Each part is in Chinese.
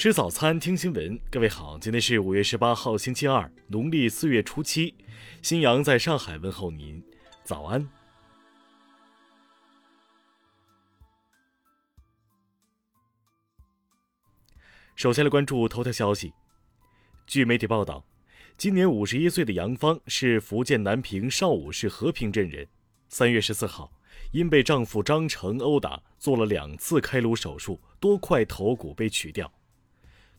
吃早餐，听新闻。各位好，今天是五月十八号，星期二，农历四月初七。新阳在上海问候您，早安。首先来关注头条消息。据媒体报道，今年五十一岁的杨芳是福建南平邵武市和平镇人。三月十四号，因被丈夫张成殴打，做了两次开颅手术，多块头骨被取掉。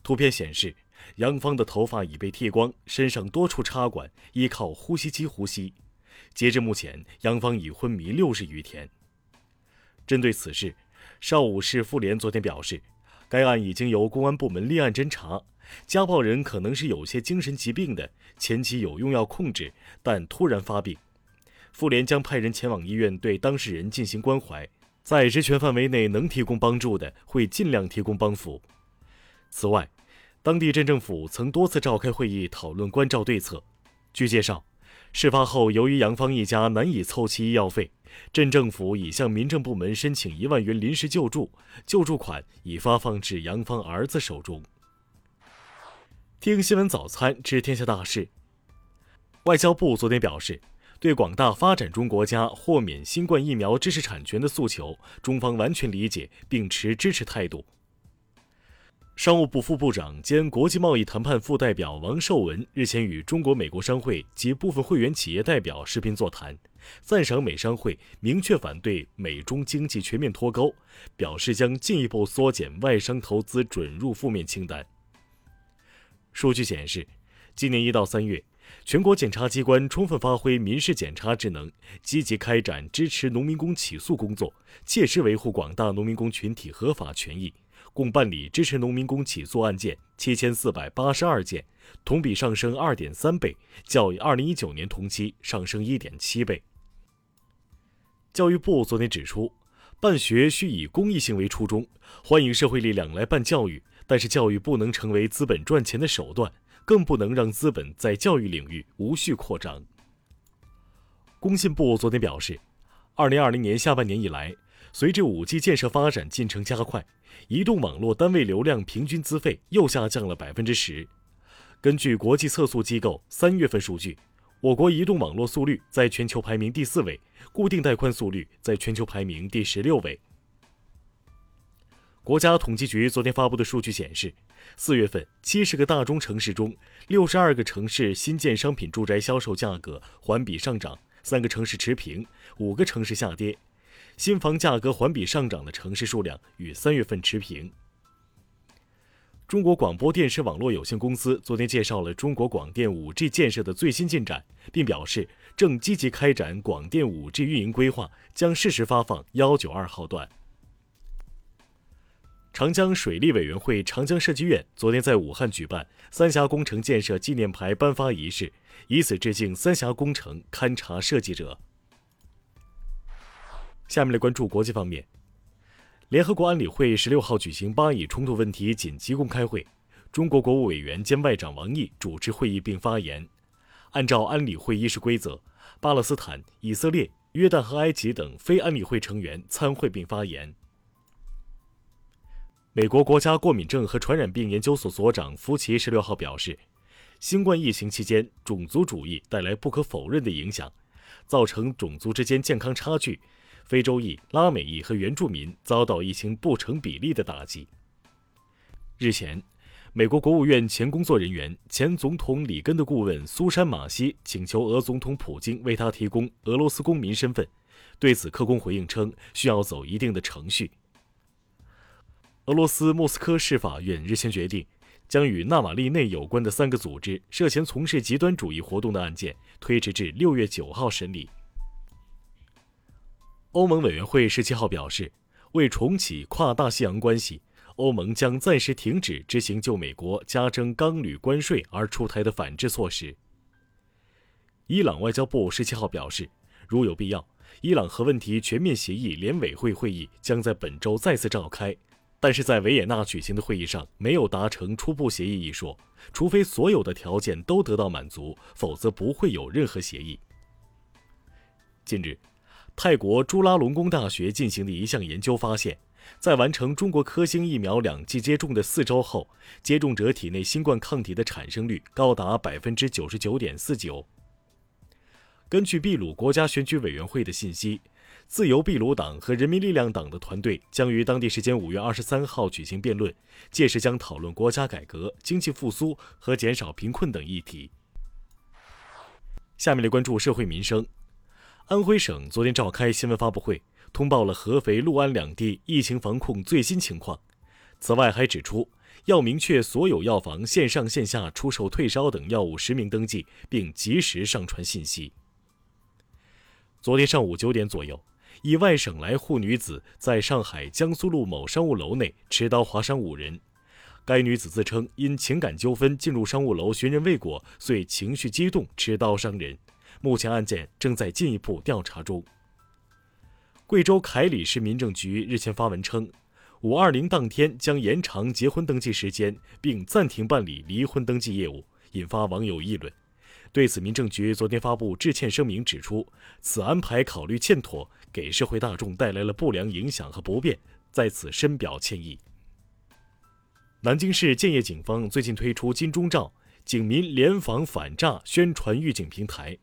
图片显示，杨芳的头发已被剃光，身上多处插管，依靠呼吸机呼吸。截至目前，杨芳已昏迷六十余天。针对此事，邵武市妇联昨天表示，该案已经由公安部门立案侦查，家暴人可能是有些精神疾病的，前期有用药控制，但突然发病。妇联将派人前往医院对当事人进行关怀，在职权范围内能提供帮助的，会尽量提供帮扶。此外，当地镇政府曾多次召开会议讨论关照对策。据介绍，事发后由于杨芳一家难以凑齐医药费，镇政府已向民政部门申请一万元临时救助，救助款已发放至杨芳儿子手中。听新闻早餐知天下大事。外交部昨天表示，对广大发展中国家豁免新冠疫苗知识产权的诉求，中方完全理解并持支持态度。商务部副部长兼国际贸易谈判副代表王受文日前与中国美国商会及部分会员企业代表视频座谈，赞赏美商会明确反对美中经济全面脱钩，表示将进一步缩减外商投资准入负面清单。数据显示，今年一到三月，全国检察机关充分发挥民事检察职能，积极开展支持农民工起诉工作，切实维护广大农民工群体合法权益。共办理支持农民工起诉案件七千四百八十二件，同比上升二点三倍，较二零一九年同期上升一点七倍。教育部昨天指出，办学需以公益性为初衷，欢迎社会力量来办教育，但是教育不能成为资本赚钱的手段，更不能让资本在教育领域无序扩张。工信部昨天表示，二零二零年下半年以来。随着 5G 建设发展进程加快，移动网络单位流量平均资费又下降了百分之十。根据国际测速机构三月份数据，我国移动网络速率在全球排名第四位，固定带宽速率在全球排名第十六位。国家统计局昨天发布的数据显示，四月份七十个大中城市中，六十二个城市新建商品住宅销售价格环比上涨，三个城市持平，五个城市下跌。新房价格环比上涨的城市数量与三月份持平。中国广播电视网络有限公司昨天介绍了中国广电 5G 建设的最新进展，并表示正积极开展广电 5G 运营规划，将适时发放幺九二号段。长江水利委员会长江设计院昨天在武汉举办三峡工程建设纪念牌颁发仪式，以此致敬三峡工程勘察设计者。下面来关注国际方面。联合国安理会十六号举行巴以冲突问题紧急公开会，中国国务委员兼外长王毅主持会议并发言。按照安理会议事规则，巴勒斯坦、以色列、约旦和埃及等非安理会成员参会并发言。美国国家过敏症和传染病研究所所长福奇十六号表示，新冠疫情期间，种族主义带来不可否认的影响，造成种族之间健康差距。非洲裔、拉美裔和原住民遭到疫情不成比例的打击。日前，美国国务院前工作人员、前总统里根的顾问苏珊·马西请求俄总统普京为他提供俄罗斯公民身份，对此客观回应称需要走一定的程序。俄罗斯莫斯科市法院日前决定，将与纳瓦利内有关的三个组织涉嫌从事极端主义活动的案件推迟至六月九号审理。欧盟委员会十七号表示，为重启跨大西洋关系，欧盟将暂时停止执行就美国加征钢铝关税而出台的反制措施。伊朗外交部十七号表示，如有必要，伊朗核问题全面协议联委会会议将在本周再次召开，但是在维也纳举行的会议上没有达成初步协议一说，除非所有的条件都得到满足，否则不会有任何协议。近日。泰国朱拉隆功大学进行的一项研究发现，在完成中国科兴疫苗两剂接种的四周后，接种者体内新冠抗体的产生率高达百分之九十九点四九。根据秘鲁国家选举委员会的信息，自由秘鲁党和人民力量党的团队将于当地时间五月二十三号举行辩论，届时将讨论国家改革、经济复苏和减少贫困等议题。下面来关注社会民生。安徽省昨天召开新闻发布会，通报了合肥、六安两地疫情防控最新情况。此外，还指出要明确所有药房线上线下出售退烧等药物实名登记，并及时上传信息。昨天上午九点左右，一外省来沪女子在上海江苏路某商务楼内持刀划伤五人。该女子自称因情感纠纷进入商务楼寻人未果，遂情绪激动持刀伤人。目前案件正在进一步调查中。贵州凯里市民政局日前发文称，五二零当天将延长结婚登记时间，并暂停办理离婚登记业务，引发网友议论。对此，民政局昨天发布致歉声明，指出此安排考虑欠妥，给社会大众带来了不良影响和不便，在此深表歉意。南京市建业警方最近推出“金钟罩”警民联防反诈宣传预警平台。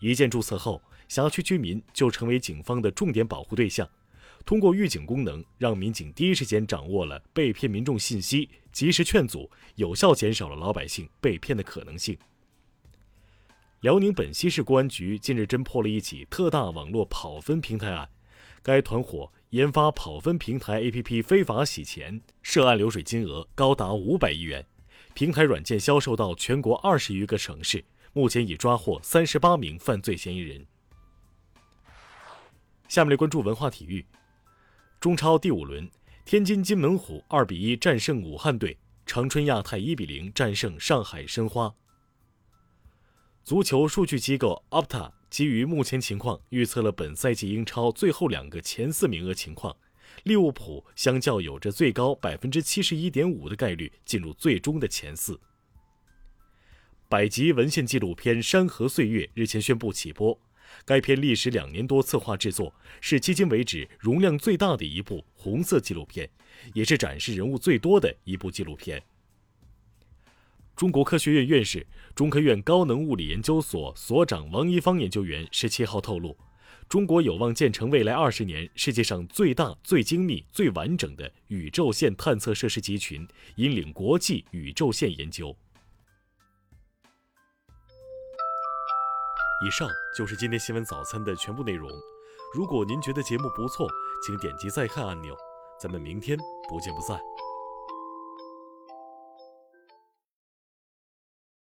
一键注册后，辖区居民就成为警方的重点保护对象。通过预警功能，让民警第一时间掌握了被骗民众信息，及时劝阻，有效减少了老百姓被骗的可能性。辽宁本溪市公安局近日侦破了一起特大网络跑分平台案，该团伙研发跑分平台 APP 非法洗钱，涉案流水金额高达五百亿元，平台软件销售到全国二十余个城市。目前已抓获三十八名犯罪嫌疑人。下面来关注文化体育。中超第五轮，天津津门虎二比一战胜武汉队，长春亚泰一比零战胜上海申花。足球数据机构 Opta 基于目前情况预测了本赛季英超最后两个前四名额情况，利物浦相较有着最高百分之七十一点五的概率进入最终的前四。百集文献纪录片《山河岁月》日前宣布起播。该片历时两年多策划制作，是迄今为止容量最大的一部红色纪录片，也是展示人物最多的一部纪录片。中国科学院院士、中科院高能物理研究所所长王一方研究员十七号透露，中国有望建成未来二十年世界上最大、最精密、最完整的宇宙线探测设施集群，引领国际宇宙线研究。以上就是今天新闻早餐的全部内容。如果您觉得节目不错，请点击再看按钮。咱们明天不见不散。